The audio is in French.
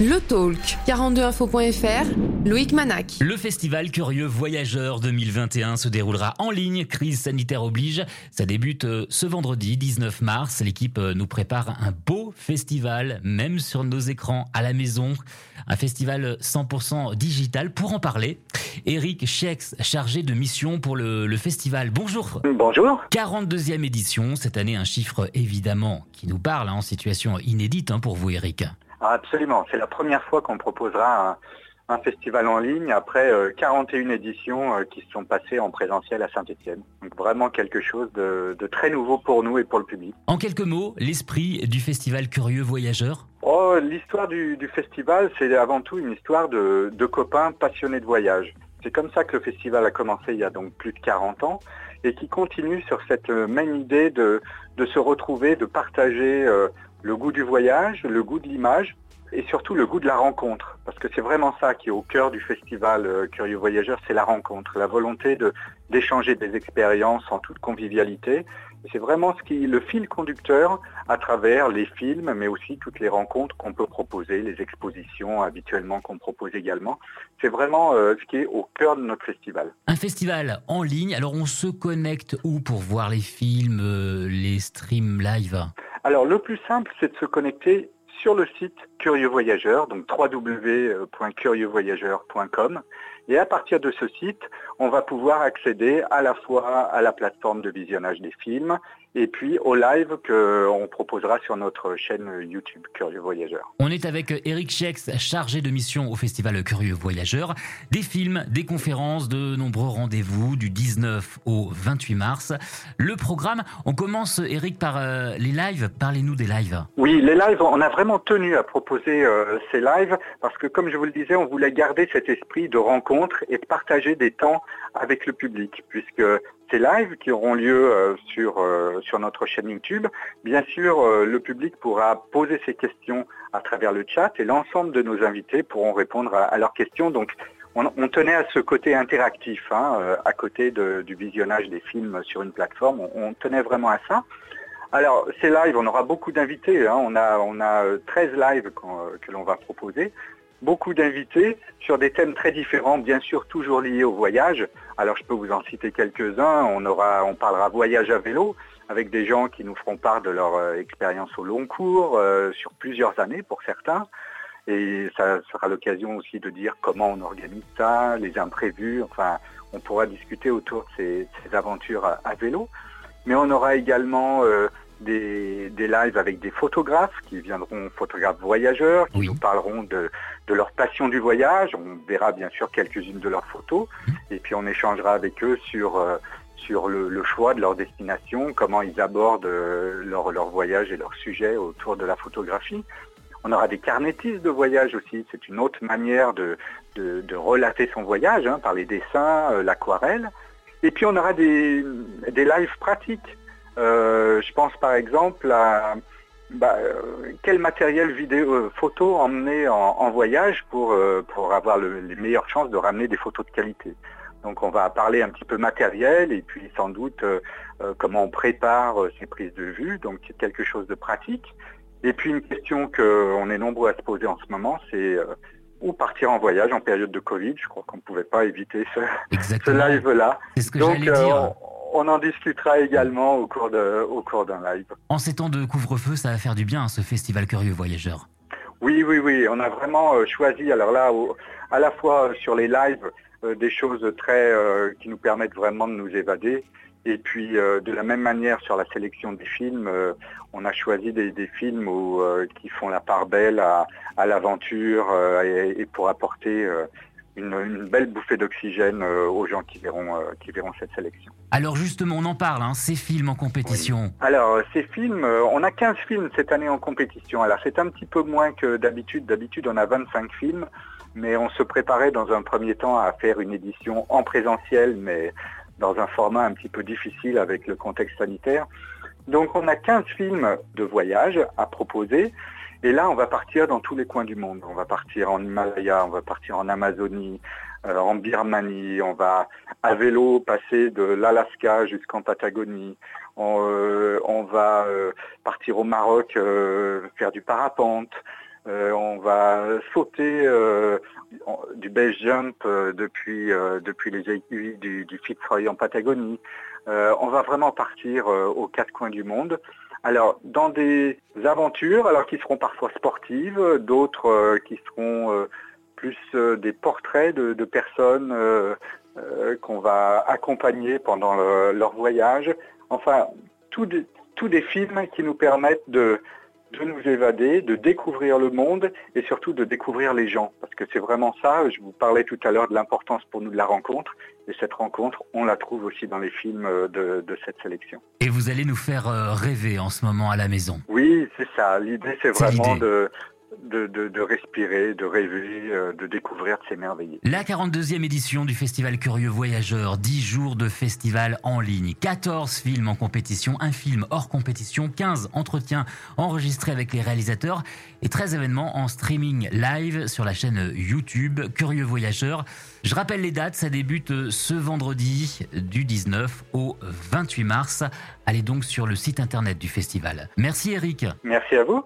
Le Talk, 42info.fr, Loïc Manac. Le festival Curieux Voyageurs 2021 se déroulera en ligne, crise sanitaire oblige. Ça débute euh, ce vendredi 19 mars. L'équipe euh, nous prépare un beau festival, même sur nos écrans à la maison. Un festival 100% digital. Pour en parler, Eric Chex, chargé de mission pour le, le festival. Bonjour. Bonjour. 42e édition, cette année un chiffre évidemment qui nous parle hein, en situation inédite hein, pour vous Eric. Ah, absolument, c'est la première fois qu'on proposera un, un, festival en ligne après euh, 41 éditions euh, qui se sont passées en présentiel à Saint-Etienne. Donc vraiment quelque chose de, de, très nouveau pour nous et pour le public. En quelques mots, l'esprit du festival Curieux Voyageurs? Oh, L'histoire du, du, festival, c'est avant tout une histoire de, de copains passionnés de voyage. C'est comme ça que le festival a commencé il y a donc plus de 40 ans et qui continue sur cette euh, même idée de, de se retrouver, de partager euh, le goût du voyage, le goût de l'image et surtout le goût de la rencontre. Parce que c'est vraiment ça qui est au cœur du festival euh, Curieux Voyageurs, c'est la rencontre, la volonté d'échanger des expériences en toute convivialité. C'est vraiment ce qui le fil conducteur à travers les films, mais aussi toutes les rencontres qu'on peut proposer, les expositions habituellement qu'on propose également. C'est vraiment euh, ce qui est au cœur de notre festival. Un festival en ligne, alors on se connecte où pour voir les films, euh, les streams live? Alors le plus simple, c'est de se connecter sur le site Curieux Voyageurs, donc www.curieusvoyageurs.com. Et à partir de ce site, on va pouvoir accéder à la fois à la plateforme de visionnage des films et puis au live qu'on proposera sur notre chaîne YouTube Curieux Voyageurs. On est avec Eric Chex, chargé de mission au Festival Curieux Voyageurs. Des films, des conférences, de nombreux rendez-vous du 19 au 28 mars. Le programme, on commence Eric par euh, les lives. Parlez-nous des lives. Oui, les lives, on a vraiment tenu à proposer euh, ces lives parce que comme je vous le disais, on voulait garder cet esprit de rencontre et de partager des temps avec le public puisque ces lives qui auront lieu euh, sur, euh, sur notre chaîne YouTube. Bien sûr, euh, le public pourra poser ses questions à travers le chat et l'ensemble de nos invités pourront répondre à, leurs questions. Donc, on, tenait à ce côté interactif, hein, à côté du visionnage des films sur une plateforme. On, on, tenait vraiment à ça. Alors, ces lives, on aura beaucoup d'invités. Hein. On, a, on a 13 lives que l'on va proposer beaucoup d'invités sur des thèmes très différents, bien sûr toujours liés au voyage. Alors je peux vous en citer quelques-uns. On on parlera voyage à vélo avec des gens qui nous feront part de leur euh, expérience au long cours euh, sur plusieurs années pour certains. Et ça sera l'occasion aussi de dire comment on organise ça, les imprévus. Enfin, on pourra discuter autour de ces, aventures à, à, vélo. Mais on aura également euh, des, des, lives avec des photographes qui viendront, photographes voyageurs, qui oui. nous parleront de, de, leur passion du voyage. On verra bien sûr quelques-unes de leurs photos et puis on échangera avec eux sur, euh, sur le, le, choix de leur destination, comment ils abordent euh, leur, leur voyage et leur sujet autour de la photographie. On aura des carnétistes de voyage aussi, c'est une autre manière de, de, de, relater son voyage hein, par les dessins, euh, l'aquarelle. Et puis on aura des, des lives pratiques. Euh, je pense par exemple à bah, euh, quel matériel vidéo euh, photo emmener en, en voyage pour, pour avoir le, les meilleures chances de ramener des photos de qualité. Donc on va parler un petit peu matériel et puis sans doute euh, comment on prépare ces prises de vue, donc quelque chose de pratique. Et puis une question qu'on est nombreux à se poser en ce moment, c'est où partir en voyage en période de Covid? Je crois qu'on ne pouvait pas éviter ce, ce live-là. C'est ce que j'allais dire on en discutera également au cours de, au cours d'un live. En ces temps de couvre-feu, ça va faire du bien, ce festival Curieux Voyageurs. Oui, oui, oui. On a vraiment euh, choisi, alors là, au, à la fois sur les lives, euh, des choses très euh, qui nous permettent vraiment de nous évader. Et puis, euh, de la même manière, sur la sélection des films, euh, on a choisi des, des films où, euh, qui font la part belle à, à l'aventure et, et, pour apporter une, une, belle bouffée d'oxygène euh, aux gens qui verront, euh, qui verront cette sélection. Alors justement, on en parle, hein, ces films en compétition. Oui. Alors euh, ces films, on a 15 films cette année en compétition. Alors c'est un petit peu moins que d'habitude. D'habitude, on a 25 films, mais on se préparait dans un premier temps à faire une édition en présentiel, mais dans un format un petit peu difficile avec le contexte sanitaire. Donc on a 15 films de voyage à proposer. Et là, on va partir dans tous les coins du monde. On va partir en Himalaya, on va partir en Amazonie, euh, en Birmanie, on va à vélo passer de l'Alaska jusqu'en Patagonie. On, euh, on va euh, partir au Maroc, euh, faire du parapente. on va sauter du base jump depuis, depuis les aiguilles du, du Fitzroy en Patagonie. on va vraiment partir aux quatre coins du monde. Alors, dans des aventures, alors qui seront parfois sportives, d'autres qui seront plus des portraits de, personnes qu'on va accompagner pendant leur voyage. Enfin, tous des films qui nous permettent de, évader, de découvrir le monde et surtout de découvrir les gens. Parce que c'est vraiment ça, je vous parlais tout à l'heure de l'importance pour nous de la rencontre. Et cette rencontre, on la trouve aussi dans les films euh, de, cette sélection. Et vous allez nous faire euh, rêver en ce moment à la maison. Oui, c'est ça. L'idée, c'est vraiment de, de, respirer, de rêver, euh, de découvrir, de s'émerveiller. La 42e édition du Festival Curieux Voyageurs, 10 jours de festival en ligne, 14 films en compétition, un film hors compétition, 15 entretiens enregistrés avec les réalisateurs et 13 événements en streaming live sur la chaîne YouTube Curieux Voyageurs. Je rappelle les dates, ça débute ce vendredi du 19 au 28 mars. Allez donc sur le site internet du festival. Merci Eric. Merci à vous.